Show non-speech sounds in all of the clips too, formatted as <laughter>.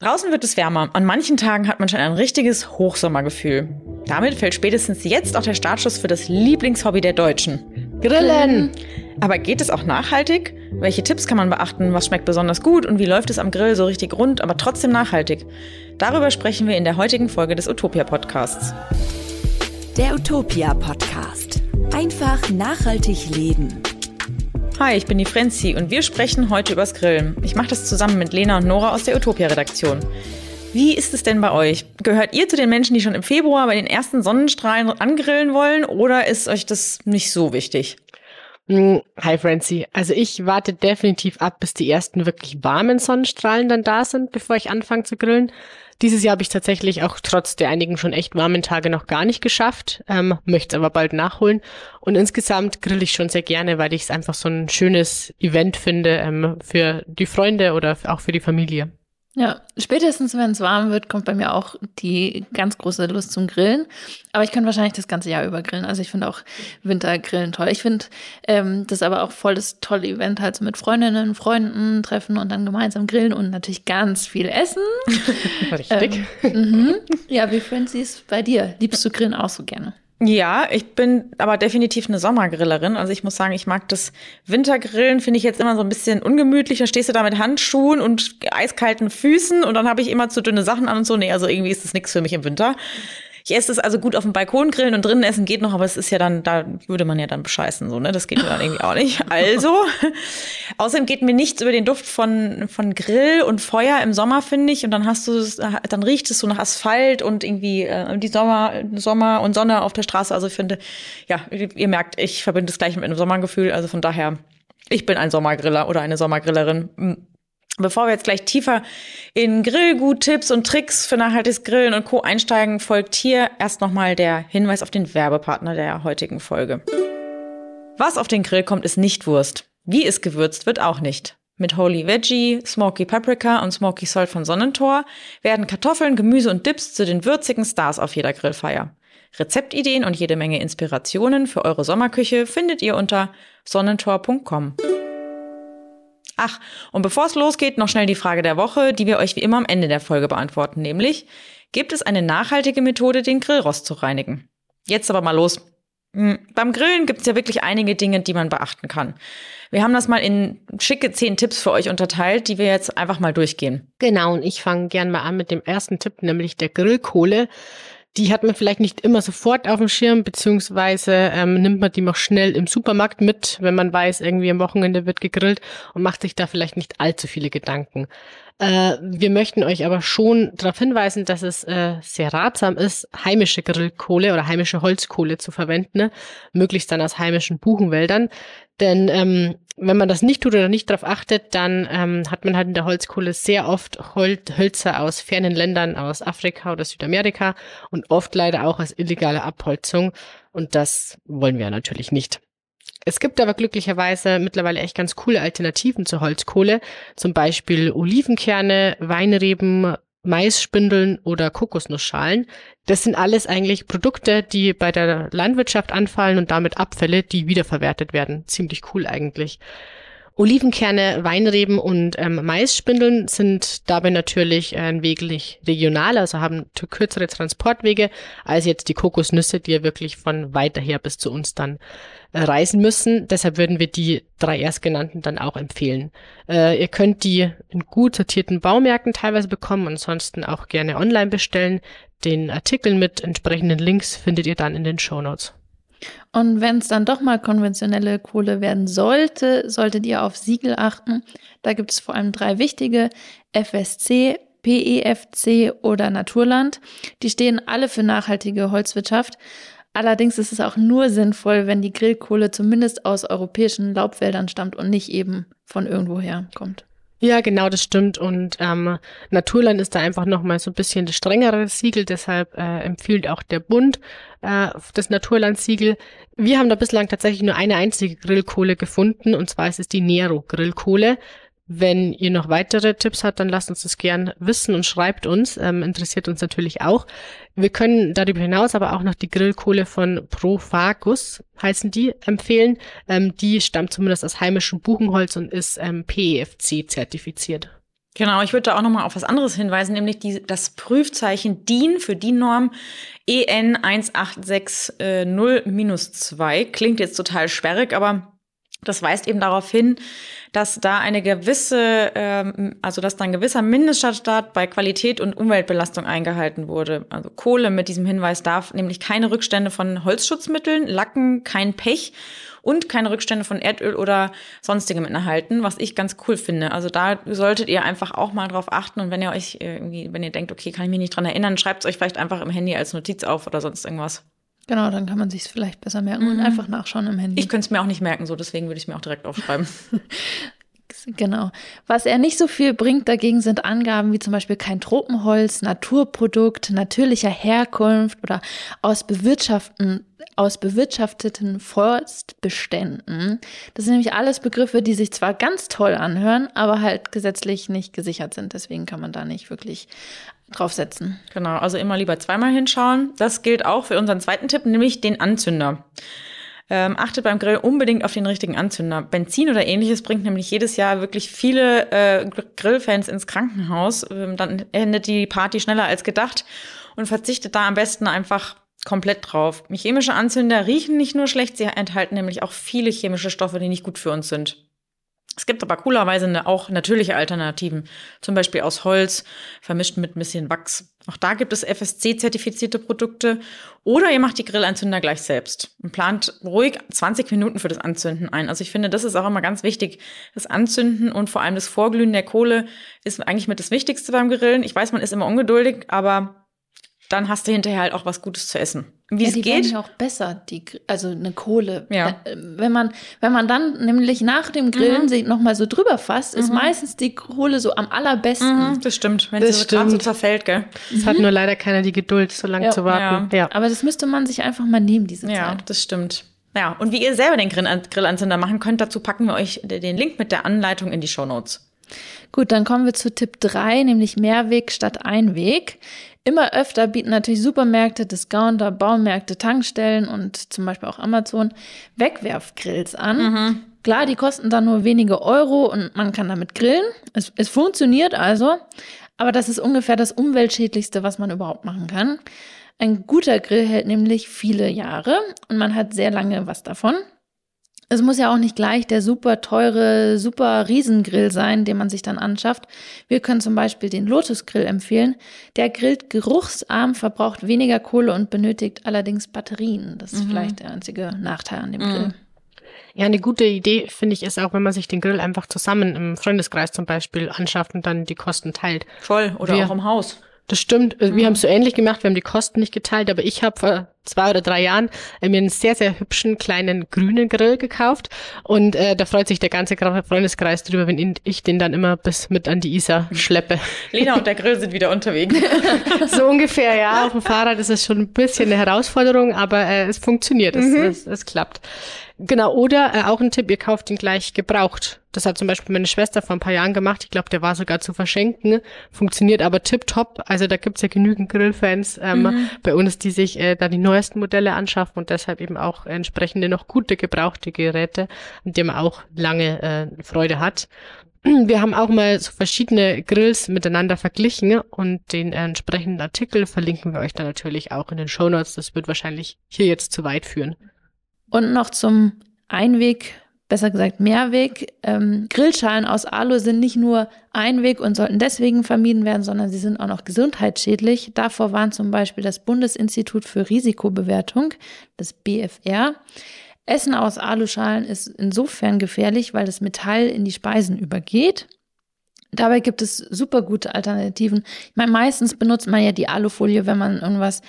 Draußen wird es wärmer. An manchen Tagen hat man schon ein richtiges Hochsommergefühl. Damit fällt spätestens jetzt auch der Startschuss für das Lieblingshobby der Deutschen. Grillen! Aber geht es auch nachhaltig? Welche Tipps kann man beachten? Was schmeckt besonders gut? Und wie läuft es am Grill so richtig rund, aber trotzdem nachhaltig? Darüber sprechen wir in der heutigen Folge des Utopia Podcasts. Der Utopia Podcast. Einfach nachhaltig leben. Hi, ich bin die Frenzi und wir sprechen heute übers Grillen. Ich mache das zusammen mit Lena und Nora aus der Utopia-Redaktion. Wie ist es denn bei euch? Gehört ihr zu den Menschen, die schon im Februar bei den ersten Sonnenstrahlen angrillen wollen oder ist euch das nicht so wichtig? Hm, hi Francie. Also ich warte definitiv ab, bis die ersten wirklich warmen Sonnenstrahlen dann da sind, bevor ich anfange zu grillen. Dieses Jahr habe ich tatsächlich auch trotz der einigen schon echt warmen Tage noch gar nicht geschafft, ähm, möchte es aber bald nachholen. Und insgesamt grill ich schon sehr gerne, weil ich es einfach so ein schönes Event finde ähm, für die Freunde oder auch für die Familie. Ja, spätestens wenn es warm wird, kommt bei mir auch die ganz große Lust zum Grillen. Aber ich könnte wahrscheinlich das ganze Jahr über grillen. Also ich finde auch Wintergrillen toll. Ich finde ähm, das aber auch voll das tolle Event, halt so mit Freundinnen, Freunden treffen und dann gemeinsam grillen und natürlich ganz viel essen. <laughs> Richtig. Ähm, -hmm. Ja, wie du es bei dir? Liebst du Grillen auch so gerne? Ja, ich bin aber definitiv eine Sommergrillerin. Also ich muss sagen, ich mag das Wintergrillen, finde ich jetzt immer so ein bisschen ungemütlich. Da stehst du da mit Handschuhen und eiskalten Füßen und dann habe ich immer zu dünne Sachen an und so. Nee, also irgendwie ist das nichts für mich im Winter. Ich esse es also gut auf dem Balkon grillen und drinnen essen geht noch, aber es ist ja dann, da würde man ja dann bescheißen, so, ne? Das geht mir dann irgendwie auch nicht. <laughs> Also, außerdem geht mir nichts über den Duft von, von Grill und Feuer im Sommer, finde ich. Und dann hast du, dann riecht es so nach Asphalt und irgendwie äh, die Sommer, Sommer und Sonne auf der Straße. Also ich finde, ja, ihr merkt, ich verbinde es gleich mit einem Sommergefühl. Also von daher, ich bin ein Sommergriller oder eine Sommergrillerin. Bevor wir jetzt gleich tiefer in Grillgut-Tipps und Tricks für nachhaltiges Grillen und Co. einsteigen, folgt hier erst nochmal der Hinweis auf den Werbepartner der heutigen Folge. Was auf den Grill kommt, ist nicht Wurst. Wie es gewürzt wird, auch nicht. Mit Holy Veggie, Smoky Paprika und Smoky Salt von Sonnentor werden Kartoffeln, Gemüse und Dips zu den würzigen Stars auf jeder Grillfeier. Rezeptideen und jede Menge Inspirationen für eure Sommerküche findet ihr unter sonnentor.com. Ach, und bevor es losgeht, noch schnell die Frage der Woche, die wir euch wie immer am Ende der Folge beantworten, nämlich, gibt es eine nachhaltige Methode, den Grillrost zu reinigen? Jetzt aber mal los. Hm, beim Grillen gibt es ja wirklich einige Dinge, die man beachten kann. Wir haben das mal in schicke zehn Tipps für euch unterteilt, die wir jetzt einfach mal durchgehen. Genau, und ich fange gern mal an mit dem ersten Tipp, nämlich der Grillkohle die hat man vielleicht nicht immer sofort auf dem Schirm, beziehungsweise ähm, nimmt man die noch schnell im Supermarkt mit, wenn man weiß, irgendwie am Wochenende wird gegrillt und macht sich da vielleicht nicht allzu viele Gedanken. Äh, wir möchten euch aber schon darauf hinweisen, dass es äh, sehr ratsam ist, heimische Grillkohle oder heimische Holzkohle zu verwenden, ne? möglichst dann aus heimischen Buchenwäldern. Denn ähm, wenn man das nicht tut oder nicht darauf achtet, dann ähm, hat man halt in der Holzkohle sehr oft Hol Hölzer aus fernen Ländern, aus Afrika oder Südamerika und oft leider auch als illegale Abholzung. Und das wollen wir natürlich nicht. Es gibt aber glücklicherweise mittlerweile echt ganz coole Alternativen zur Holzkohle. Zum Beispiel Olivenkerne, Weinreben, Maisspindeln oder Kokosnussschalen. Das sind alles eigentlich Produkte, die bei der Landwirtschaft anfallen und damit Abfälle, die wiederverwertet werden. Ziemlich cool eigentlich. Olivenkerne, Weinreben und ähm, Maisspindeln sind dabei natürlich ein weglich regional, also haben kürzere Transportwege als jetzt die Kokosnüsse, die ja wirklich von weiter her bis zu uns dann äh, reisen müssen. Deshalb würden wir die drei erstgenannten dann auch empfehlen. Äh, ihr könnt die in gut sortierten Baumärkten teilweise bekommen, ansonsten auch gerne online bestellen. Den Artikel mit entsprechenden Links findet ihr dann in den Show Notes. Und wenn es dann doch mal konventionelle Kohle werden sollte, solltet ihr auf Siegel achten. Da gibt es vor allem drei wichtige, FSC, PEFC oder Naturland. Die stehen alle für nachhaltige Holzwirtschaft. Allerdings ist es auch nur sinnvoll, wenn die Grillkohle zumindest aus europäischen Laubwäldern stammt und nicht eben von irgendwoher kommt. Ja, genau, das stimmt. Und ähm, Naturland ist da einfach nochmal so ein bisschen das strengere Siegel, deshalb äh, empfiehlt auch der Bund äh, das Naturland-Siegel. Wir haben da bislang tatsächlich nur eine einzige Grillkohle gefunden, und zwar ist es die Nero-Grillkohle. Wenn ihr noch weitere Tipps habt, dann lasst uns das gern wissen und schreibt uns. Ähm, interessiert uns natürlich auch. Wir können darüber hinaus aber auch noch die Grillkohle von Profagus, heißen die, empfehlen. Ähm, die stammt zumindest aus heimischem Buchenholz und ist ähm, PEFC zertifiziert. Genau, ich würde da auch nochmal auf was anderes hinweisen, nämlich die, das Prüfzeichen DIN für DIN-Norm EN 18660-2. Klingt jetzt total sperrig, aber das weist eben darauf hin, dass da eine gewisse, ähm, also dass da ein gewisser Mindeststandard bei Qualität und Umweltbelastung eingehalten wurde. Also Kohle mit diesem Hinweis darf nämlich keine Rückstände von Holzschutzmitteln, Lacken, kein Pech und keine Rückstände von Erdöl oder sonstigem enthalten, was ich ganz cool finde. Also da solltet ihr einfach auch mal drauf achten und wenn ihr euch irgendwie, wenn ihr denkt, okay, kann ich mich nicht dran erinnern, schreibt es euch vielleicht einfach im Handy als Notiz auf oder sonst irgendwas. Genau, dann kann man sich vielleicht besser merken mhm. und einfach nachschauen im Handy. Ich könnte es mir auch nicht merken, so deswegen würde ich es mir auch direkt aufschreiben. <laughs> Genau. Was er nicht so viel bringt dagegen sind Angaben wie zum Beispiel kein Tropenholz, Naturprodukt, natürlicher Herkunft oder aus bewirtschaften aus bewirtschafteten Forstbeständen. Das sind nämlich alles Begriffe, die sich zwar ganz toll anhören, aber halt gesetzlich nicht gesichert sind. Deswegen kann man da nicht wirklich draufsetzen. Genau, also immer lieber zweimal hinschauen. Das gilt auch für unseren zweiten Tipp, nämlich den Anzünder. Ähm, achtet beim Grill unbedingt auf den richtigen Anzünder. Benzin oder ähnliches bringt nämlich jedes Jahr wirklich viele äh, Grillfans ins Krankenhaus. Ähm, dann endet die Party schneller als gedacht und verzichtet da am besten einfach komplett drauf. Chemische Anzünder riechen nicht nur schlecht, sie enthalten nämlich auch viele chemische Stoffe, die nicht gut für uns sind. Es gibt aber coolerweise auch natürliche Alternativen, zum Beispiel aus Holz, vermischt mit ein bisschen Wachs. Auch da gibt es FSC-zertifizierte Produkte. Oder ihr macht die Grillanzünder gleich selbst und plant ruhig 20 Minuten für das Anzünden ein. Also ich finde, das ist auch immer ganz wichtig. Das Anzünden und vor allem das Vorglühen der Kohle ist eigentlich mit das Wichtigste beim Grillen. Ich weiß, man ist immer ungeduldig, aber dann hast du hinterher halt auch was Gutes zu essen. Wie ja, es die geht. Die auch besser, die, also eine Kohle. Ja. Äh, wenn man, wenn man dann nämlich nach dem Grillen mhm. sich nochmal so drüber fasst, ist mhm. meistens die Kohle so am allerbesten. Mhm, das stimmt, wenn das sie so, so zerfällt, gell. Es hat nur leider keiner die Geduld, so lange ja. zu warten. Ja. ja. Aber das müsste man sich einfach mal nehmen, diese Zeit. Ja, das stimmt. Ja, und wie ihr selber den Grillanzünder machen könnt, dazu packen wir euch den Link mit der Anleitung in die Show Notes. Gut, dann kommen wir zu Tipp 3, nämlich Mehrweg statt Einweg. Immer öfter bieten natürlich Supermärkte, Discounter, Baumärkte, Tankstellen und zum Beispiel auch Amazon Wegwerfgrills an. Mhm. Klar, die kosten dann nur wenige Euro und man kann damit grillen. Es, es funktioniert also, aber das ist ungefähr das umweltschädlichste, was man überhaupt machen kann. Ein guter Grill hält nämlich viele Jahre und man hat sehr lange was davon. Es muss ja auch nicht gleich der super teure, super Riesengrill sein, den man sich dann anschafft. Wir können zum Beispiel den Lotus Grill empfehlen. Der grillt geruchsarm, verbraucht weniger Kohle und benötigt allerdings Batterien. Das ist mhm. vielleicht der einzige Nachteil an dem mhm. Grill. Ja, eine gute Idee finde ich ist auch, wenn man sich den Grill einfach zusammen im Freundeskreis zum Beispiel anschafft und dann die Kosten teilt. Voll, oder Wir, auch im Haus. Das stimmt. Wir mhm. haben es so ähnlich gemacht. Wir haben die Kosten nicht geteilt, aber ich habe vor zwei oder drei Jahren äh, mir einen sehr, sehr hübschen kleinen grünen Grill gekauft. Und äh, da freut sich der ganze Freundeskreis drüber, wenn ich den dann immer bis mit an die Isar schleppe. <laughs> Lena und der Grill sind wieder unterwegs. <laughs> so ungefähr, ja. <laughs> Auf dem Fahrrad ist es schon ein bisschen eine Herausforderung, aber äh, es funktioniert, es, mhm. es, es klappt. Genau, oder äh, auch ein Tipp, ihr kauft ihn gleich gebraucht. Das hat zum Beispiel meine Schwester vor ein paar Jahren gemacht. Ich glaube, der war sogar zu verschenken. Funktioniert aber tipptopp. Also da gibt's ja genügend Grillfans ähm, mhm. bei uns, die sich äh, da die neuesten Modelle anschaffen und deshalb eben auch entsprechende noch gute gebrauchte Geräte, an denen man auch lange äh, Freude hat. Wir haben auch mal so verschiedene Grills miteinander verglichen und den entsprechenden Artikel verlinken wir euch dann natürlich auch in den Show Notes. Das wird wahrscheinlich hier jetzt zu weit führen. Und noch zum Einweg, besser gesagt Mehrweg. Ähm, Grillschalen aus Alu sind nicht nur Einweg und sollten deswegen vermieden werden, sondern sie sind auch noch gesundheitsschädlich. Davor warnt zum Beispiel das Bundesinstitut für Risikobewertung, das BFR. Essen aus Aluschalen ist insofern gefährlich, weil das Metall in die Speisen übergeht. Dabei gibt es super gute Alternativen. Ich meine, meistens benutzt man ja die Alufolie, wenn man irgendwas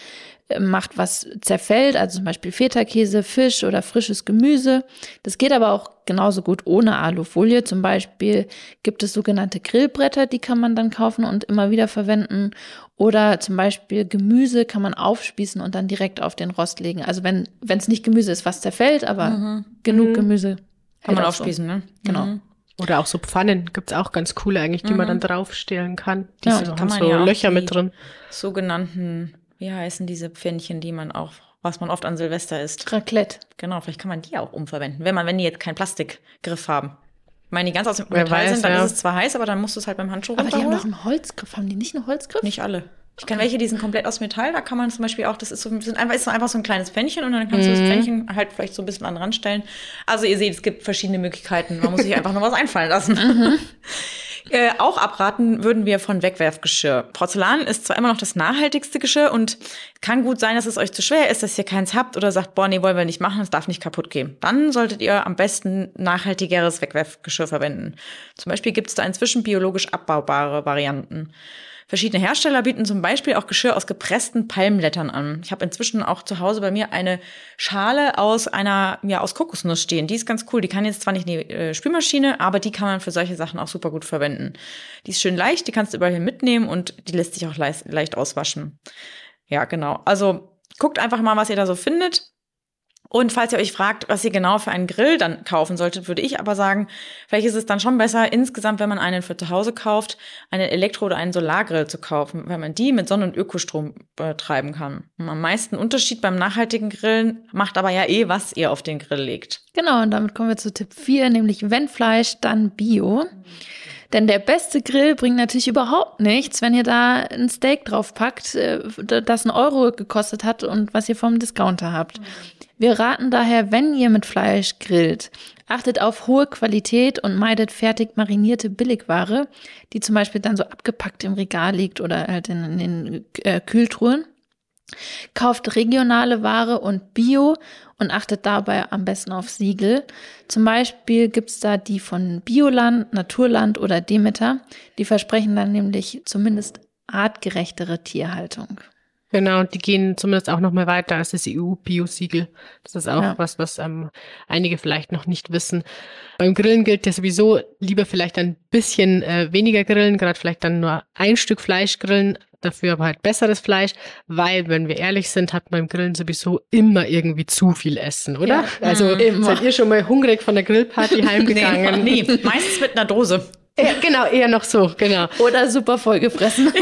macht, was zerfällt, also zum Beispiel Feta-Käse, Fisch oder frisches Gemüse. Das geht aber auch genauso gut ohne Alufolie. Zum Beispiel gibt es sogenannte Grillbretter, die kann man dann kaufen und immer wieder verwenden. Oder zum Beispiel Gemüse kann man aufspießen und dann direkt auf den Rost legen. Also wenn wenn es nicht Gemüse ist, was zerfällt, aber mhm. genug mhm. Gemüse kann man aufspießen, so. ne? Genau. Mhm. Oder auch so Pfannen gibt's auch ganz coole eigentlich, die man mhm. dann draufstellen kann. Die ja, haben so ja Löcher mit drin. Sogenannten wie heißen diese Pfännchen, die man auch, was man oft an Silvester isst? Raclette. Genau, vielleicht kann man die auch umverwenden, wenn man, wenn die jetzt keinen Plastikgriff haben. Ich meine, die ganz aus dem Wer Metall weiß, sind, dann ja. ist es zwar heiß, aber dann musst du es halt beim Handschuh Aber die haben doch einen Holzgriff. Haben die nicht einen Holzgriff? Nicht alle. Ich kenne welche, die sind komplett aus Metall. Da kann man zum Beispiel auch, das ist so, sind einfach, ist so einfach so ein kleines Pfännchen und dann kannst du das Pfännchen halt vielleicht so ein bisschen an den Rand stellen. Also ihr seht, es gibt verschiedene Möglichkeiten. Man muss sich einfach nur was einfallen lassen. <laughs> Äh, auch abraten würden wir von Wegwerfgeschirr. Porzellan ist zwar immer noch das nachhaltigste Geschirr und kann gut sein, dass es euch zu schwer ist, dass ihr keins habt oder sagt, boah, nee, wollen wir nicht machen, es darf nicht kaputt gehen. Dann solltet ihr am besten nachhaltigeres Wegwerfgeschirr verwenden. Zum Beispiel gibt es da inzwischen biologisch abbaubare Varianten. Verschiedene Hersteller bieten zum Beispiel auch Geschirr aus gepressten Palmblättern an. Ich habe inzwischen auch zu Hause bei mir eine Schale aus einer, ja, aus Kokosnuss stehen. Die ist ganz cool. Die kann jetzt zwar nicht in die äh, Spülmaschine, aber die kann man für solche Sachen auch super gut verwenden. Die ist schön leicht, die kannst du überall hin mitnehmen und die lässt sich auch leicht, leicht auswaschen. Ja, genau. Also guckt einfach mal, was ihr da so findet. Und falls ihr euch fragt, was ihr genau für einen Grill dann kaufen solltet, würde ich aber sagen, vielleicht ist es dann schon besser, insgesamt, wenn man einen für zu Hause kauft, einen Elektro- oder einen Solargrill zu kaufen, weil man die mit Sonne- und Ökostrom betreiben kann. Am meisten Unterschied beim nachhaltigen Grillen macht aber ja eh, was ihr auf den Grill legt. Genau, und damit kommen wir zu Tipp 4, nämlich wenn Fleisch, dann Bio. Denn der beste Grill bringt natürlich überhaupt nichts, wenn ihr da ein Steak draufpackt, äh, das einen Euro gekostet hat und was ihr vom Discounter habt. Wir raten daher, wenn ihr mit Fleisch grillt, achtet auf hohe Qualität und meidet fertig marinierte Billigware, die zum Beispiel dann so abgepackt im Regal liegt oder halt in, den äh, Kühltruhen. Kauft regionale Ware und Bio und achtet dabei am besten auf Siegel. Zum Beispiel gibt's da die von Bioland, Naturland oder Demeter. Die versprechen dann nämlich zumindest artgerechtere Tierhaltung. Genau, und die gehen zumindest auch noch mal weiter als das EU-Bio-Siegel. Das ist auch Ja. was, was ähm, einige vielleicht noch nicht wissen. Beim Grillen gilt ja sowieso lieber vielleicht ein bisschen äh, weniger grillen, gerade vielleicht dann nur ein Stück Fleisch grillen, dafür aber halt besseres Fleisch, weil, wenn wir ehrlich sind, hat man beim Grillen sowieso immer irgendwie zu viel Essen, oder? Ja, also immer. seid ihr schon mal hungrig von der Grillparty <laughs> heimgegangen? Nee, nee, meistens mit einer Dose. Ja, genau, eher noch so, genau. Oder super vollgefressen. <laughs>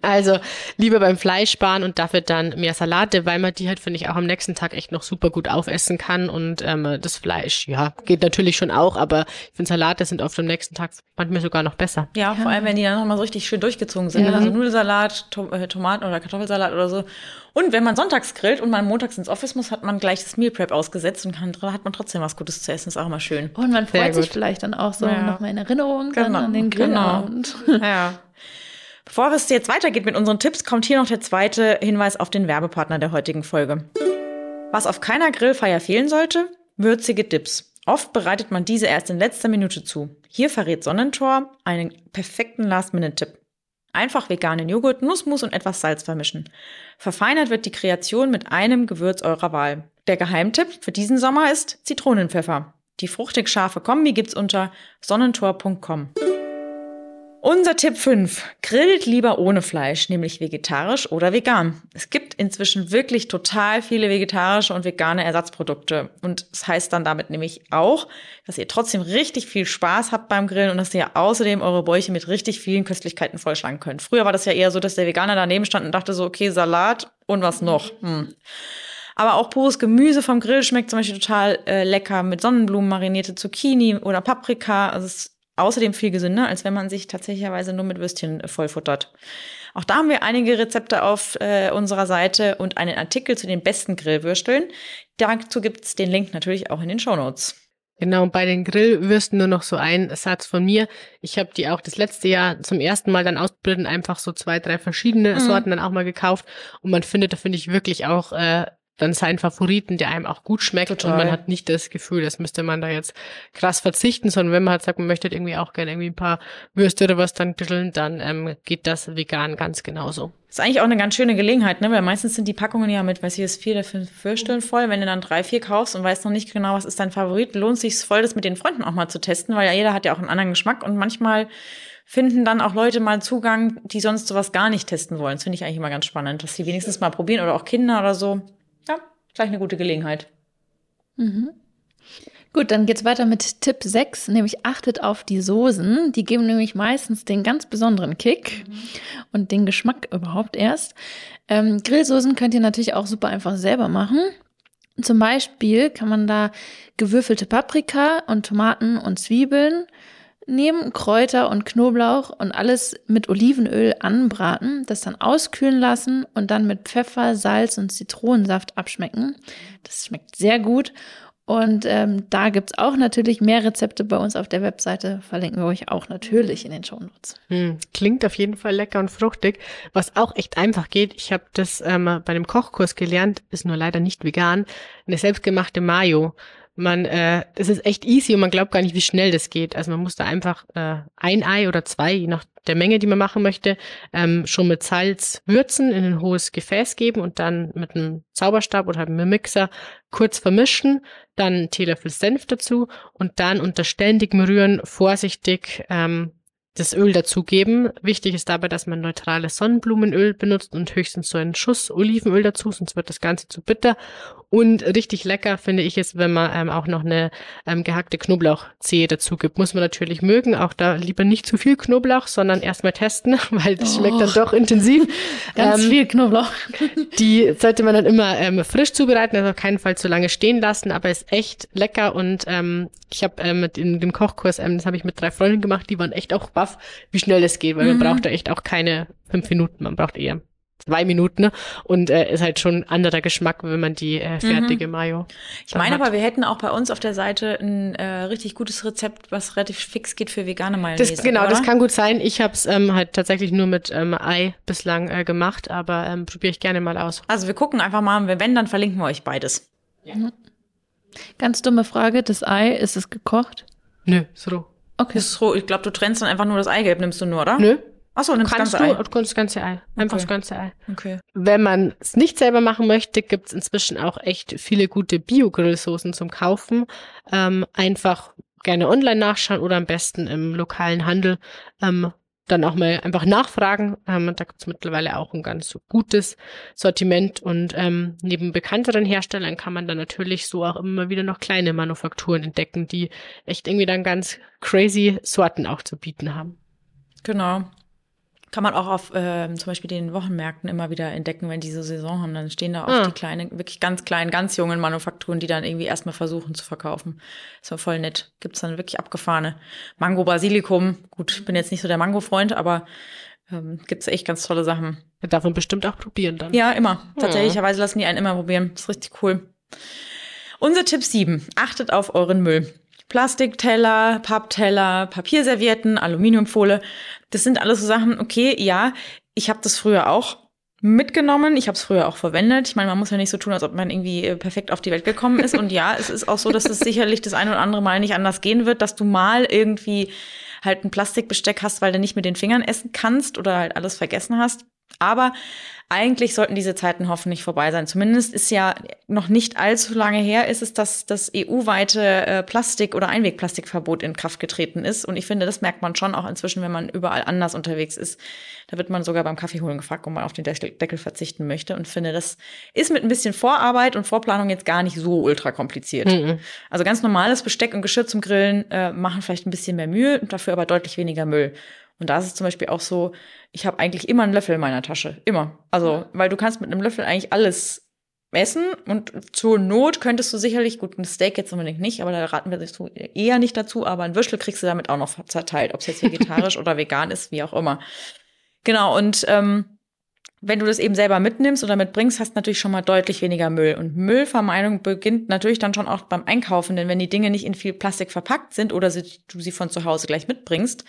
Also lieber beim Fleisch sparen und dafür dann mehr Salate, weil man die halt, finde ich, auch am nächsten Tag echt noch super gut aufessen kann. Und ähm, das Fleisch, ja, geht natürlich schon auch, aber ich finde Salate sind oft am nächsten Tag manchmal sogar noch besser. Ja, vor allem, wenn die dann nochmal so richtig schön durchgezogen sind. Ja. Also Nudelsalat, to äh, Tomaten- oder Kartoffelsalat oder so. Und wenn man sonntags grillt und man montags ins Office muss, hat man gleich das Meal Prep ausgesetzt und kann, hat man trotzdem was Gutes zu essen. Ist auch immer schön. Und man Sehr freut sich gut. vielleicht dann auch so Ja. nochmal in Erinnerung Genau, an den genau. Grillabend. <laughs> Ja. Bevor es jetzt weitergeht mit unseren Tipps, kommt hier noch der zweite Hinweis auf den Werbepartner der heutigen Folge. Was auf keiner Grillfeier fehlen sollte? Würzige Dips. Oft bereitet man diese erst in letzter Minute zu. Hier verrät Sonnentor einen perfekten Last-Minute-Tipp. Einfach veganen Joghurt, Nussmus und etwas Salz vermischen. Verfeinert wird die Kreation mit einem Gewürz eurer Wahl. Der Geheimtipp für diesen Sommer ist Zitronenpfeffer. Die fruchtig scharfe Kombi gibt's unter sonnentor.com. Unser Tipp 5. Grillt lieber ohne Fleisch, nämlich vegetarisch oder vegan. Es gibt inzwischen wirklich total viele vegetarische und vegane Ersatzprodukte. Und das heißt dann damit nämlich auch, dass ihr trotzdem richtig viel Spaß habt beim Grillen und dass ihr außerdem eure Bäuche mit richtig vielen Köstlichkeiten vollschlagen könnt. Früher war das ja eher so, dass der Veganer daneben stand und dachte so, okay, Salat und was noch? Hm. Aber auch pures Gemüse vom Grill schmeckt zum Beispiel total äh, lecker mit Sonnenblumen marinierte Zucchini oder Paprika. Also es außerdem viel gesünder, als wenn man sich tatsächlicherweise nur mit Würstchen äh, vollfuttert. Auch da haben wir einige Rezepte auf äh, unserer Seite und einen Artikel zu den besten Grillwürsteln. Dazu gibt's den Link natürlich auch in den Shownotes. Genau, und bei den Grillwürsten nur noch so ein Satz von mir. Ich habe die auch das letzte Jahr zum ersten Mal dann und einfach so zwei, drei verschiedene Mhm. Sorten dann auch mal gekauft. Und man findet, da finde ich wirklich auch äh, dann seinen Favoriten, der einem auch gut schmeckt Total. und man hat nicht das Gefühl, das müsste man da jetzt krass verzichten, sondern wenn man halt sagt, man möchte irgendwie auch gerne irgendwie ein paar Würste oder was dann bütteln, dann ähm, geht das vegan ganz genauso. Ist eigentlich auch eine ganz schöne Gelegenheit, ne? Weil meistens sind die Packungen ja mit, weiß ich, ist vier oder fünf Würsteln voll. Wenn du dann drei, vier kaufst und weißt noch nicht genau, was ist dein Favorit, lohnt sich voll, das mit den Freunden auch mal zu testen, weil ja jeder hat ja auch einen anderen Geschmack und manchmal finden dann auch Leute mal Zugang, die sonst sowas gar nicht testen wollen. Das finde ich eigentlich immer ganz spannend, dass sie wenigstens mal probieren oder auch Kinder oder so. Ja, gleich eine gute Gelegenheit. Mhm. Gut, dann geht's weiter mit Tipp 6, nämlich achtet auf die Soßen. Die geben nämlich meistens den ganz besonderen Kick und den Geschmack überhaupt erst. Ähm, Grillsoßen könnt ihr natürlich auch super einfach selber machen. Zum Beispiel kann man da gewürfelte Paprika und Tomaten und Zwiebeln nehmen, Kräuter und Knoblauch und alles mit Olivenöl anbraten, das dann auskühlen lassen und dann mit Pfeffer, Salz und Zitronensaft abschmecken. Das schmeckt sehr gut. Und ähm, da gibt's auch natürlich mehr Rezepte bei uns auf der Webseite. Verlinken wir euch auch natürlich in den Shownotes. Hm, klingt auf jeden Fall lecker und fruchtig. Was auch echt einfach geht, ich habe das ähm, bei einem Kochkurs gelernt, ist nur leider nicht vegan, eine selbstgemachte Mayo. Man, äh, es ist echt easy und man glaubt gar nicht, wie schnell das geht. Also man muss da einfach äh, ein Ei oder zwei, je nach der Menge, die man machen möchte, ähm, schon mit Salz würzen, in ein hohes Gefäß geben und dann mit einem Zauberstab oder mit einem Mixer kurz vermischen, dann einen Teelöffel Senf dazu und dann unter ständigem Rühren vorsichtig ähm, das Öl dazugeben. Wichtig ist dabei, dass man neutrales Sonnenblumenöl benutzt und höchstens so einen Schuss Olivenöl dazu, sonst wird das Ganze zu bitter. Und richtig lecker finde ich es, wenn man ähm, auch noch eine ähm, gehackte Knoblauchzehe dazu gibt. Muss man natürlich mögen, auch da lieber nicht zu viel Knoblauch, sondern erstmal testen, <laughs> weil das oh. schmeckt dann doch intensiv. Ganz ähm, viel Knoblauch. die sollte man dann immer ähm, frisch zubereiten, also auf keinen Fall zu lange stehen lassen, aber ist echt lecker und ähm, ich habe ähm, in dem Kochkurs, ähm, das habe ich mit drei Freunden gemacht, die waren echt auch baff, wie schnell das geht, weil mhm. man braucht da echt auch keine fünf Minuten, man braucht eher zwei Minuten ne? und äh, ist halt schon anderer Geschmack, wenn man die äh, fertige mhm. Mayo. Ich meine hat. aber, wir hätten auch bei uns auf der Seite ein äh, richtig gutes Rezept, was relativ fix geht für vegane Mayonnaise. Das, genau, oder? das kann gut sein. Ich habe es ähm, halt tatsächlich nur mit ähm, Ei bislang äh, gemacht, aber ähm, probiere ich gerne mal aus. Also wir gucken einfach mal, wenn, dann verlinken wir euch beides. Ja. Ganz dumme Frage, das Ei, ist es gekocht? Nö, ist roh. Okay. Ist roh. Ich glaube, du trennst dann einfach nur das Eigelb, nimmst du nur, oder? Nö, Achso, nimmst das ganze Ei. Du, kannst das ganze Ei. Einfach Okay. das ganze Ei. Okay. Wenn man es nicht selber machen möchte, gibt es inzwischen auch echt viele gute Bio-Grillsoßen zum Kaufen. Ähm, einfach gerne online nachschauen oder am besten im lokalen Handel ähm, dann auch mal einfach nachfragen. Ähm, da gibt es mittlerweile auch ein ganz gutes Sortiment und ähm, neben bekannteren Herstellern kann man dann natürlich so auch immer wieder noch kleine Manufakturen entdecken, die echt irgendwie dann ganz crazy Sorten auch zu bieten haben. Genau. Kann man auch auf ähm, zum Beispiel den Wochenmärkten immer wieder entdecken, wenn die so Saison haben. Dann stehen da auch Ah. die kleinen, wirklich ganz kleinen, ganz jungen Manufakturen, die dann irgendwie erstmal versuchen zu verkaufen. Das war voll nett. Gibt's dann wirklich abgefahrene. Mango, Basilikum. Gut, ich bin jetzt nicht so der Mango-Freund, aber ähm, gibt's echt ganz tolle Sachen. Darf man bestimmt auch probieren dann. Ja, immer. Tatsächlicherweise lassen die einen immer probieren. Das ist richtig cool. Unser Tipp 7. Achtet auf euren Müll. Plastikteller, Pappteller, Papierservietten, Aluminiumfolie. Das sind alles so Sachen, okay, ja, ich habe das früher auch mitgenommen. Ich habe es früher auch verwendet. Ich meine, man muss ja nicht so tun, als ob man irgendwie äh, perfekt auf die Welt gekommen ist. Und ja, <laughs> es ist auch so, dass es sicherlich das ein oder andere Mal nicht anders gehen wird, dass du mal irgendwie halt ein Plastikbesteck hast, weil du nicht mit den Fingern essen kannst oder halt alles vergessen hast. Aber eigentlich sollten diese Zeiten hoffentlich vorbei sein. Zumindest ist ja noch nicht allzu lange her, ist es, dass das EU-weite äh, Plastik- oder Einwegplastikverbot in Kraft getreten ist. Und ich finde, das merkt man schon auch inzwischen, wenn man überall anders unterwegs ist. Da wird man sogar beim Kaffee holen gefragt, ob man auf den Deckel, verzichten möchte. Und finde, das ist mit ein bisschen Vorarbeit und Vorplanung jetzt gar nicht so ultra kompliziert. Mhm. Also ganz normales Besteck und Geschirr zum Grillen äh, machen vielleicht ein bisschen mehr Mühe, dafür aber deutlich weniger Müll. Und da ist es zum Beispiel auch so, ich habe eigentlich immer einen Löffel in meiner Tasche. Immer. Also, weil du kannst mit einem Löffel eigentlich alles essen und zur Not könntest du sicherlich, gut, ein Steak jetzt unbedingt nicht, aber da raten wir dazu eher nicht dazu, aber ein Würstel kriegst du damit auch noch zerteilt, ob es jetzt vegetarisch <laughs> oder vegan ist, wie auch immer. Genau, und ähm, wenn du das eben selber mitnimmst oder mitbringst, hast du natürlich schon mal deutlich weniger Müll. Und Müllvermeidung beginnt natürlich dann schon auch beim Einkaufen, denn wenn die Dinge nicht in viel Plastik verpackt sind oder du sie von zu Hause gleich mitbringst,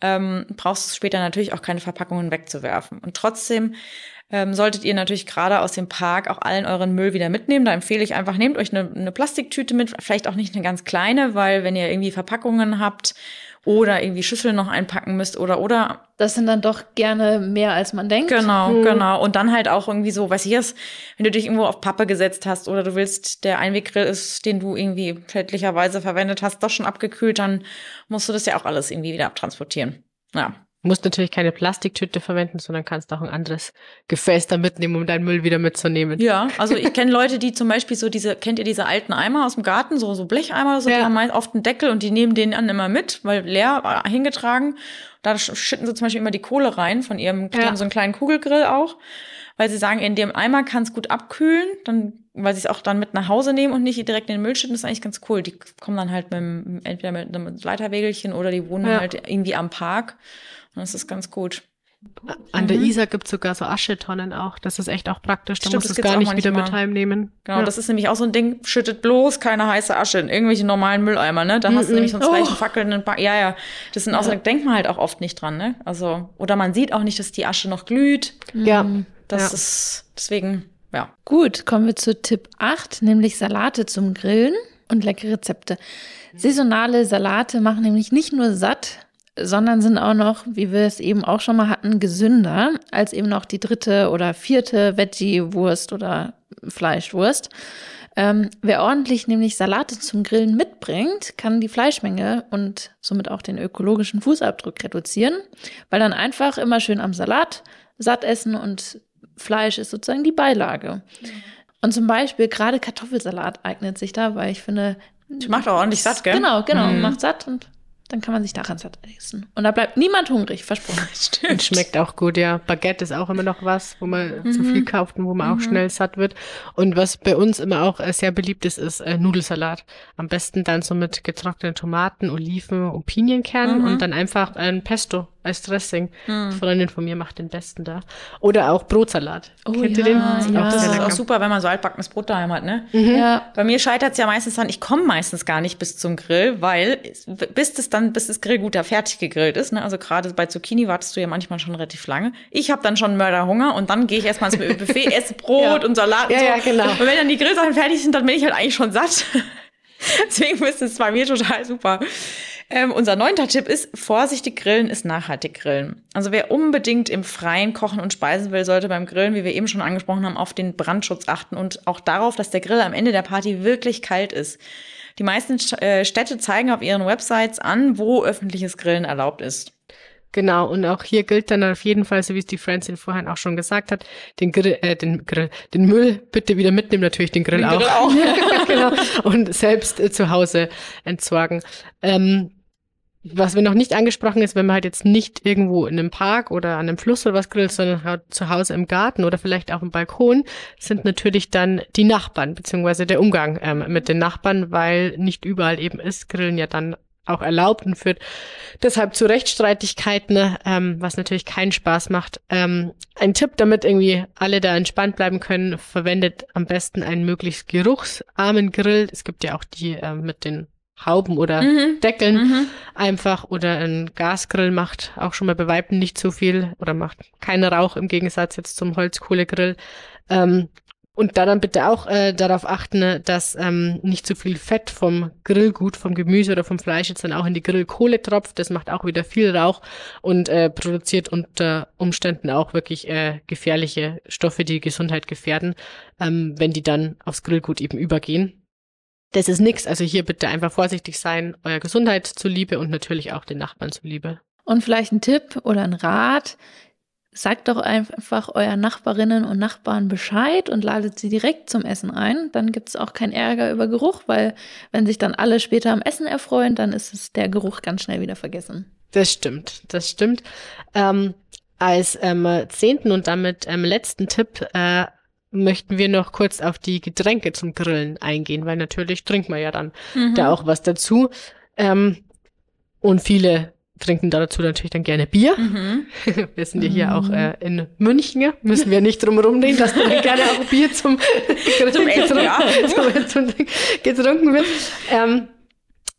ähm, brauchst du später natürlich auch keine Verpackungen wegzuwerfen. Und trotzdem ähm, solltet ihr natürlich gerade aus dem Park auch allen euren Müll wieder mitnehmen. Da empfehle ich einfach, nehmt euch eine, eine Plastiktüte mit, vielleicht auch nicht eine ganz kleine, weil wenn ihr irgendwie Verpackungen habt oder irgendwie Schüsseln noch einpacken müsst oder oder Das sind dann doch gerne mehr, als man denkt. Genau, genau. Und dann halt auch irgendwie so, weiß ich es, wenn du dich irgendwo auf Pappe gesetzt hast oder du willst, der Einweggrill ist, den du irgendwie schädlicherweise verwendet hast, doch schon abgekühlt, dann musst du das ja auch alles irgendwie wieder abtransportieren. Ja. Du musst natürlich keine Plastiktüte verwenden, sondern kannst auch ein anderes Gefäß da mitnehmen, um deinen Müll wieder mitzunehmen. Ja, <laughs> also ich kenne Leute, die zum Beispiel so diese, kennt ihr diese alten Eimer aus dem Garten, so, so Blecheimer, so, die Ja. haben meist oft einen Deckel und die nehmen den dann immer mit, weil leer äh, hingetragen. Da sch- schütten sie zum Beispiel immer die Kohle rein von ihrem, die Ja. haben so einen kleinen Kugelgrill auch. weil sie sagen, in dem Eimer kann es gut abkühlen, dann, weil sie es auch dann mit nach Hause nehmen und nicht direkt in den Müll schütten, das ist eigentlich ganz cool. Die kommen dann halt mit, entweder mit einem Leiterwägelchen oder die wohnen Ja. halt irgendwie am Park. Das ist ganz gut. An der Isar gibt's sogar so Aschetonnen auch. Das ist echt auch praktisch. Da Stimmt, musst das du es gar nicht wieder mit heimnehmen. Genau, ja. das ist nämlich auch so ein Ding, schüttet bloß keine heiße Asche in irgendwelche normalen Mülleimer, ne? Da hast du Mhm. nämlich sonst gleich Oh. einen fackelnden ba Ja, ja. Das sind auch so, da denkt man halt auch oft nicht dran, ne? Also, oder man sieht auch nicht, dass die Asche noch glüht. ja. Das Ja. ist deswegen, ja. Gut, kommen wir zu Tipp 8, nämlich Salate zum Grillen und leckere Rezepte. Saisonale Salate machen nämlich nicht nur satt, sondern sind auch noch, wie wir es eben auch schon mal hatten, gesünder als eben noch die dritte oder vierte Veggie-Wurst oder Fleischwurst. Ähm, wer ordentlich nämlich Salate zum Grillen mitbringt, kann die Fleischmenge und somit auch den ökologischen Fußabdruck reduzieren, weil dann einfach immer schön am Salat satt essen und Fleisch ist sozusagen die Beilage. Und zum Beispiel gerade Kartoffelsalat eignet sich da, weil ich finde, Macht auch ordentlich satt, gell? genau, genau, Mhm. macht satt und dann kann man sich daran satt essen. Und da bleibt niemand hungrig, versprochen. <laughs> Stimmt. Und schmeckt auch gut, ja. Baguette ist auch immer noch was, wo man zu viel kauft und wo man auch schnell satt wird. Und was bei uns immer auch äh, sehr beliebt ist, ist äh, Nudelsalat. Am besten dann so mit getrockneten Tomaten, Oliven und Pinienkernen Mhm. und dann einfach ein Pesto als Dressing. Eine Freundin von mir macht den besten da. Oder auch Brotsalat. Oh Kennt ja, ihr den? ja. auch Das ist auch super, wenn man so altbackenes Brot daheim hat, ne? Ja, Bei mir scheitert es ja meistens dann, ich komme meistens gar nicht bis zum Grill, weil bis das dann, bis das Grillgut da fertig gegrillt ist, ne? Also gerade bei Zucchini wartest du ja manchmal schon relativ lange. Ich habe dann schon Mörderhunger und dann gehe ich erstmal ins <laughs> Buffet, esse Brot Ja. und Salat und Ja, so. ja, genau. Und wenn dann die Grillsachen fertig sind, dann bin ich halt eigentlich schon satt. <laughs> Deswegen ist es bei mir total super. Ähm, unser neunter Tipp ist, vorsichtig grillen ist nachhaltig grillen. Also wer unbedingt im Freien kochen und speisen will, sollte beim Grillen, wie wir eben schon angesprochen haben, auf den Brandschutz achten und auch darauf, dass der Grill am Ende der Party wirklich kalt ist. Die meisten St- äh, Städte zeigen auf ihren Websites an, wo öffentliches Grillen erlaubt ist. Genau, und auch hier gilt dann auf jeden Fall, so wie es die Francine vorhin auch schon gesagt hat, den Grill, äh, den Grill, den Müll bitte wieder mitnehmen, natürlich den Grill Den auch. Grill auch. <laughs> genau. Und selbst äh, zu Hause entsorgen. Ähm, was wir noch nicht angesprochen ist, wenn man halt jetzt nicht irgendwo in einem Park oder an einem Fluss oder was grillt, sondern halt zu Hause im Garten oder vielleicht auf dem Balkon, sind natürlich dann die Nachbarn, beziehungsweise der Umgang ähm, mit den Nachbarn, weil nicht überall eben ist Grillen ja dann auch erlaubt und führt deshalb zu Rechtsstreitigkeiten, ähm, was natürlich keinen Spaß macht. Ähm, ein Tipp, damit irgendwie alle da entspannt bleiben können, verwendet am besten einen möglichst geruchsarmen Grill. Es gibt ja auch die ähm, mit den Hauben oder Mhm. Deckeln Mhm. einfach oder ein Gasgrill macht auch schon mal bei Weitem nicht so viel oder macht keinen Rauch im Gegensatz jetzt zum Holzkohlegrill. Ähm, und da dann bitte auch äh, darauf achten, dass ähm, nicht zu viel Fett vom Grillgut, vom Gemüse oder vom Fleisch jetzt dann auch in die Grillkohle tropft. Das macht auch wieder viel Rauch und äh, produziert unter Umständen auch wirklich äh, gefährliche Stoffe, die, die Gesundheit gefährden, ähm, wenn die dann aufs Grillgut eben übergehen. Das ist nix. Also hier bitte einfach vorsichtig sein, eurer Gesundheit zuliebe und natürlich auch den Nachbarn zuliebe. Und vielleicht ein Tipp oder ein Rat. Sagt doch einfach euren Nachbarinnen und Nachbarn Bescheid und ladet sie direkt zum Essen ein. Dann gibt es auch keinen Ärger über Geruch, weil wenn sich dann alle später am Essen erfreuen, dann ist es der Geruch ganz schnell wieder vergessen. Das stimmt, das stimmt. Ähm, als ähm, zehnten und damit ähm, letzten Tipp äh, möchten wir noch kurz auf die Getränke zum Grillen eingehen, weil natürlich trinkt man ja dann Mhm. da auch was dazu. Ähm, und viele trinken dazu natürlich dann gerne Bier. Mhm. <laughs> Wir sind ja hier auch äh, in München, müssen wir nicht drum rumreden, dass dann gerne auch Bier zum, <laughs> Zum Essen, ja. <laughs> zum, zum, getrunken wird. Ähm,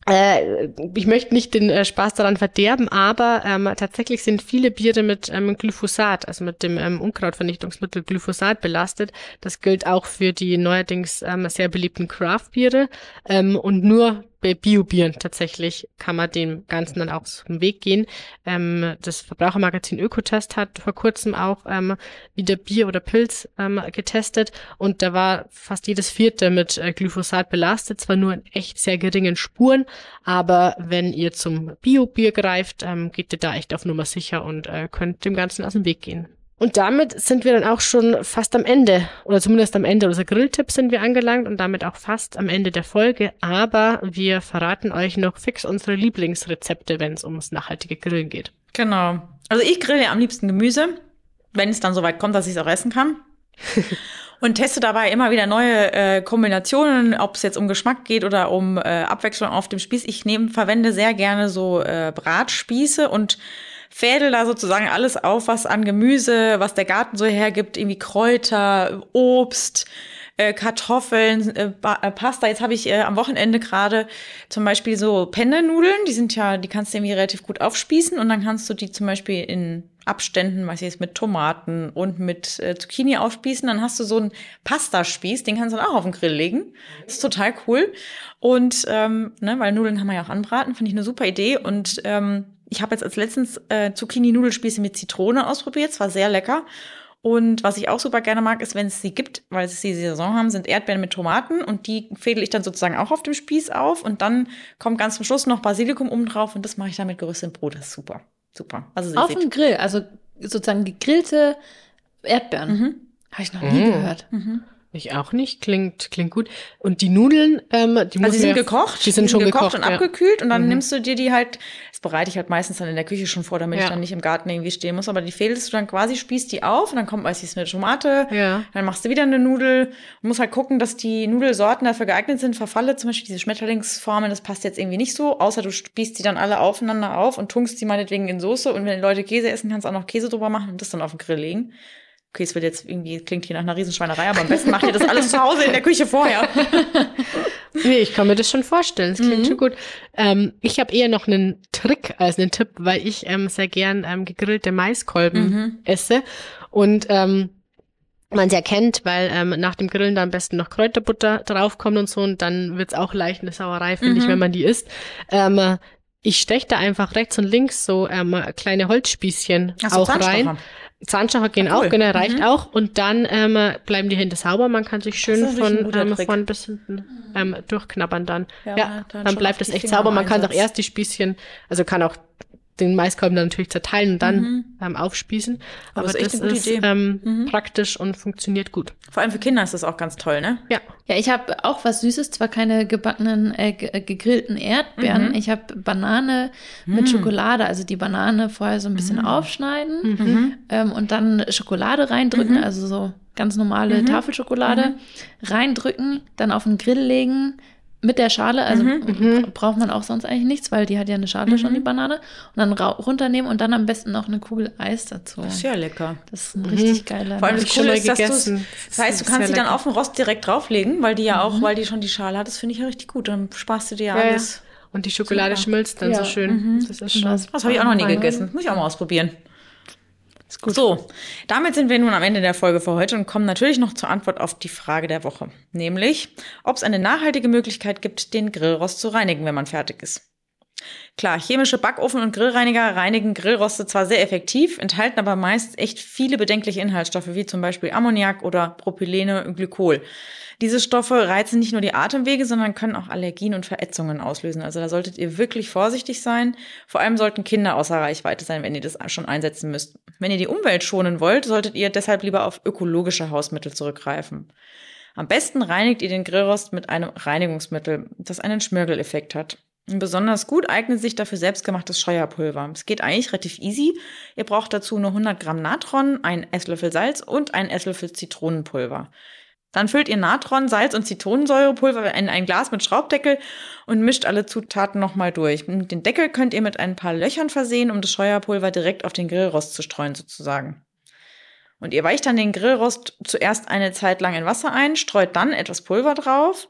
äh, ich möchte nicht den äh, Spaß daran verderben, aber ähm, tatsächlich sind viele Biere mit ähm, Glyphosat, also mit dem ähm, Unkrautvernichtungsmittel Glyphosat belastet. Das gilt auch für die neuerdings ähm, sehr beliebten Craft-Biere ähm, und nur Bio-Bieren tatsächlich kann man dem Ganzen dann auch aus dem Weg gehen. Ähm, das Verbrauchermagazin Ökotest hat vor kurzem auch ähm, wieder Bier oder Pilz ähm, getestet und da war fast jedes vierte mit äh, Glyphosat belastet, zwar nur in echt sehr geringen Spuren, aber wenn ihr zum Bio-Bier greift, ähm, geht ihr da echt auf Nummer sicher und äh, könnt dem Ganzen aus dem Weg gehen. Und damit sind wir dann auch schon fast am Ende, oder zumindest am Ende unserer Grilltipps sind wir angelangt und damit auch fast am Ende der Folge. Aber wir verraten euch noch fix unsere Lieblingsrezepte, wenn es ums nachhaltige Grillen geht. Genau. Also ich grille am liebsten Gemüse, wenn es dann soweit kommt, dass ich es auch essen kann. <laughs> und teste dabei immer wieder neue äh, Kombinationen, ob es jetzt um Geschmack geht oder um äh, Abwechslung auf dem Spieß. Ich nehme, verwende sehr gerne so äh, Bratspieße und fädel da sozusagen alles auf, was an Gemüse, was der Garten so hergibt, irgendwie Kräuter, Obst, äh, Kartoffeln, äh, äh, Pasta. Jetzt habe ich äh, am Wochenende gerade zum Beispiel so Penne-Nudeln. Die sind ja, die kannst du irgendwie relativ gut aufspießen und dann kannst du die zum Beispiel in Abständen, was jetzt mit Tomaten und mit äh, Zucchini aufspießen. Dann hast du so einen Pastaspieß, den kannst du dann auch auf den Grill legen. Das ist total cool. Und ähm, ne, weil Nudeln kann man ja auch anbraten, finde ich eine super Idee. Und ähm, ich habe jetzt als letztens äh, Zucchini-Nudelspieße mit Zitrone ausprobiert. Es war sehr lecker. Und was ich auch super gerne mag, ist, wenn es sie gibt, weil sie die Saison haben, sind Erdbeeren mit Tomaten und die fädel ich dann sozusagen auch auf dem Spieß auf und dann kommt ganz zum Schluss noch Basilikum oben drauf und das mache ich dann mit geröstetem Brot. Das ist super. Super. Also auf dem Grill, also sozusagen gegrillte Erdbeeren. Mhm. Habe ich noch nie mhm. gehört. Mhm. Ich auch nicht. Klingt, klingt gut. Und die Nudeln, ähm, die also die sind gekocht. Die sind schon gekocht, gekocht und ja. abgekühlt. Und dann mhm. nimmst du dir die halt, das bereite ich halt meistens dann in der Küche schon vor, damit ja. ich dann nicht im Garten irgendwie stehen muss. Aber die fädelst du dann quasi, spießt die auf und dann kommt meistens eine Tomate. Ja. Dann machst du wieder eine Nudel und musst halt gucken, dass die Nudelsorten dafür geeignet sind. Verfalle zum Beispiel diese Schmetterlingsformen, das passt jetzt irgendwie nicht so. Außer du spießt die dann alle aufeinander auf und tunkst die meinetwegen in Soße. Und wenn die Leute Käse essen, kannst du auch noch Käse drüber machen und das dann auf den Grill legen. Okay, es wird jetzt irgendwie, klingt hier nach einer Riesenschweinerei, aber am besten macht ihr das alles zu Hause in der Küche vorher. <laughs> <laughs> nee, ich kann mir das schon vorstellen. Das klingt mhm. schon gut. Ähm, ich habe eher noch einen Trick als einen Tipp, weil ich ähm, sehr gern ähm, gegrillte Maiskolben mhm. esse. Und ähm, man ja kennt, weil ähm, nach dem Grillen da am besten noch Kräuterbutter draufkommt und so und dann wird's auch leicht eine Sauerei, finde mhm. ich, wenn man die isst. Ähm, ich steche da einfach rechts und links so ähm, kleine Holzspießchen Ach, auch rein. Zahnstocher gehen cool. auch, genau, reicht mhm. auch. Und dann ähm, bleiben die Hände sauber. Man kann sich schön von, ähm, von bis hinten ähm, durchknabbern dann. Ja, ja dann, dann bleibt es echt sauber. Man kann auch erst die Spießchen, also kann auch den Maiskolben dann natürlich zerteilen und dann mhm. ähm, aufspießen. Aber, Aber das ist, ist ähm, mhm. praktisch und funktioniert gut. Vor allem für Kinder ist das auch ganz toll, ne? Ja. Ja, ich habe auch was Süßes, zwar keine gebackenen, äh, äh gegrillten Erdbeeren. Mhm. Ich habe Banane mit mhm. Schokolade, also die Banane vorher so ein bisschen mhm. aufschneiden mhm. ähm, und dann Schokolade reindrücken, also so ganz normale Tafelschokolade reindrücken, dann auf den Grill legen, mit der Schale, also mhm, mhm, braucht man auch sonst eigentlich nichts, weil die hat ja eine Schale mhm. schon, die Banane. Und dann runternehmen und dann am besten noch eine Kugel Eis dazu. Das ist ja lecker. Das ist ein mhm. richtig geiler. Vor allem das Coole ist, dass du das heißt, du kannst sie dann auf den Rost direkt drauflegen, weil die ja auch, mhm. weil die schon die Schale hat. Das finde ich ja richtig gut. Dann sparst du dir ja, alles. Und die Schokolade Super. schmilzt dann ja. so schön. Das ist schon. Das habe ich auch noch nie gegessen. Muss ich auch mal ausprobieren. So, damit sind wir nun am Ende der Folge für heute und kommen natürlich noch zur Antwort auf die Frage der Woche. Nämlich, ob es eine nachhaltige Möglichkeit gibt, den Grillrost zu reinigen, wenn man fertig ist. Klar, chemische Backofen- und Grillreiniger reinigen Grillroste zwar sehr effektiv, enthalten aber meist echt viele bedenkliche Inhaltsstoffe, wie zum Beispiel Ammoniak oder Propylene und Glykol. Diese Stoffe reizen nicht nur die Atemwege, sondern können auch Allergien und Verätzungen auslösen. Also da solltet ihr wirklich vorsichtig sein. Vor allem sollten Kinder außer Reichweite sein, wenn ihr das schon einsetzen müsst. Wenn ihr die Umwelt schonen wollt, solltet ihr deshalb lieber auf ökologische Hausmittel zurückgreifen. Am besten reinigt ihr den Grillrost mit einem Reinigungsmittel, das einen Schmirgeleffekt hat. Besonders gut eignet sich dafür selbstgemachtes Scheuerpulver. Es geht eigentlich relativ easy. Ihr braucht dazu nur 100 Gramm Natron, einen Esslöffel Salz und einen Esslöffel Zitronenpulver. Dann füllt ihr Natron, Salz und Zitronensäurepulver in ein Glas mit Schraubdeckel und mischt alle Zutaten nochmal durch. Den Deckel könnt ihr mit ein paar Löchern versehen, um das Scheuerpulver direkt auf den Grillrost zu streuen sozusagen. Und ihr weicht dann den Grillrost zuerst eine Zeit lang in Wasser ein, streut dann etwas Pulver drauf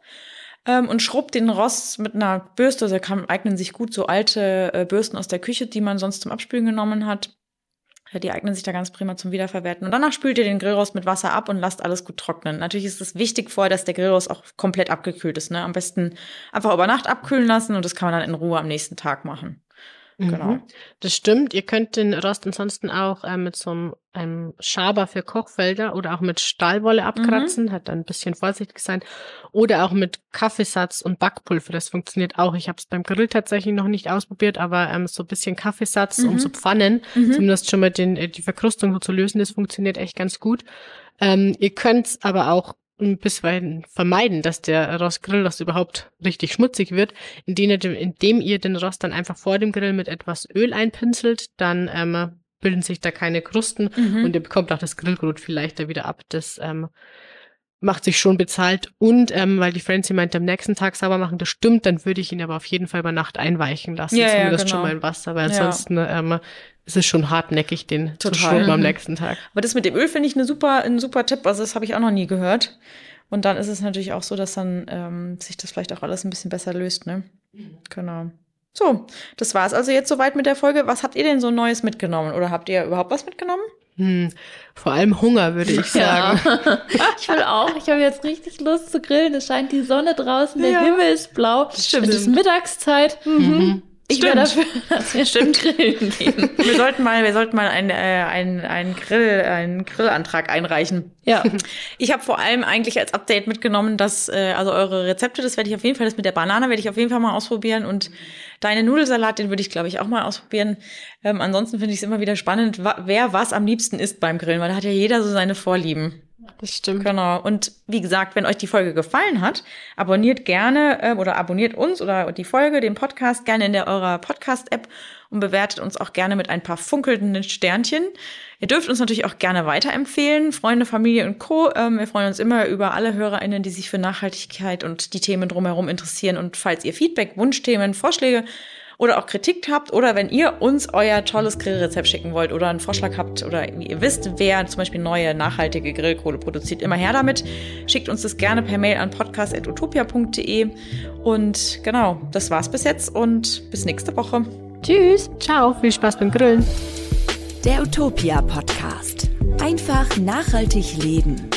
ähm, und schrubbt den Rost mit einer Bürste. Also kann, eignen sich gut so alte äh, Bürsten aus der Küche, die man sonst zum Abspülen genommen hat. Die eignen sich da ganz prima zum Wiederverwerten. Und danach spült ihr den Grillrost mit Wasser ab und lasst alles gut trocknen. Natürlich ist es wichtig vorher, dass der Grillrost auch komplett abgekühlt ist. Ne? Am besten einfach über Nacht abkühlen lassen und das kann man dann in Ruhe am nächsten Tag machen. Genau. Mhm. Das stimmt. Ihr könnt den Rost ansonsten auch äh, mit so einem, einem Schaber für Kochfelder oder auch mit Stahlwolle mhm. abkratzen. Mhm. Hat dann ein bisschen vorsichtig sein. Oder auch mit Kaffeesatz und Backpulver. Das funktioniert auch. Ich habe es beim Grill tatsächlich noch nicht ausprobiert, aber ähm, so ein bisschen Kaffeesatz mhm. um so Pfannen, mhm. zumindest schon mal den, äh, die Verkrustung so zu lösen, das funktioniert echt ganz gut. Ähm, ihr könnt aber auch bisweilen vermeiden, dass der Rost Grillrost überhaupt richtig schmutzig wird, indem ihr, indem ihr den Rost dann einfach vor dem Grill mit etwas Öl einpinselt, dann ähm, bilden sich da keine Krusten Mhm. und ihr bekommt auch das Grillgrut viel leichter wieder ab. Das ähm, macht sich schon bezahlt. Und ähm, weil die Francie meinte, am nächsten Tag sauber machen, das stimmt, dann würde ich ihn aber auf jeden Fall über Nacht einweichen lassen, Ja, ja, zumindest genau. schon mal in Wasser, weil Ja. ansonsten ähm, ist es schon hartnäckig, den zu Total. schrubben am Mhm. nächsten Tag. Aber das mit dem Öl finde ich eine super, ein super Tipp. Also das habe ich auch noch nie gehört. Und dann ist es natürlich auch so, dass dann ähm, sich das vielleicht auch alles ein bisschen besser löst, ne? Genau. So, das war's also jetzt soweit mit der Folge. Was habt ihr denn so Neues mitgenommen? Oder habt ihr überhaupt was mitgenommen? Hm, vor allem Hunger, würde ich <laughs> sagen. Ja. <laughs> ich will auch. Ich habe jetzt richtig Lust zu grillen. Es scheint die Sonne draußen, der Ja. Himmel ist blau. Stimmt. Es ist Mittagszeit. Mhm. Ich Stimmt. wäre dafür, <laughs> dass wir Stimmt. grillen gehen. Wir sollten mal, wir sollten mal einen, äh, einen, einen Grill, einen Grillantrag einreichen. Ja. <laughs> Ich habe vor allem eigentlich als Update mitgenommen, dass äh, also eure Rezepte, das werde ich auf jeden Fall, das mit der Banane werde ich auf jeden Fall mal ausprobieren und deine Nudelsalat, den würde ich glaube ich auch mal ausprobieren. Ähm, ansonsten finde ich es immer wieder spannend, wer was am liebsten isst beim Grillen, weil da hat ja jeder so seine Vorlieben. Das stimmt. Genau. Und wie gesagt, wenn euch die Folge gefallen hat, abonniert gerne äh, oder abonniert uns oder die Folge, den Podcast gerne in der eurer Podcast-App und bewertet uns auch gerne mit ein paar funkelnden Sternchen. Ihr dürft uns natürlich auch gerne weiterempfehlen, Freunde, Familie und Co. Ähm, wir freuen uns immer über alle HörerInnen, die sich für Nachhaltigkeit und die Themen drumherum interessieren. Und falls ihr Feedback, Wunschthemen, Vorschläge oder auch Kritik habt oder wenn ihr uns euer tolles Grillrezept schicken wollt oder einen Vorschlag habt oder ihr wisst, wer zum Beispiel neue nachhaltige Grillkohle produziert, immer her damit. Schickt uns das gerne per Mail an podcast.utopia.de und genau, das war's bis jetzt und bis nächste Woche. Tschüss. Ciao, viel Spaß beim Grillen. Der Utopia Podcast. Einfach nachhaltig leben.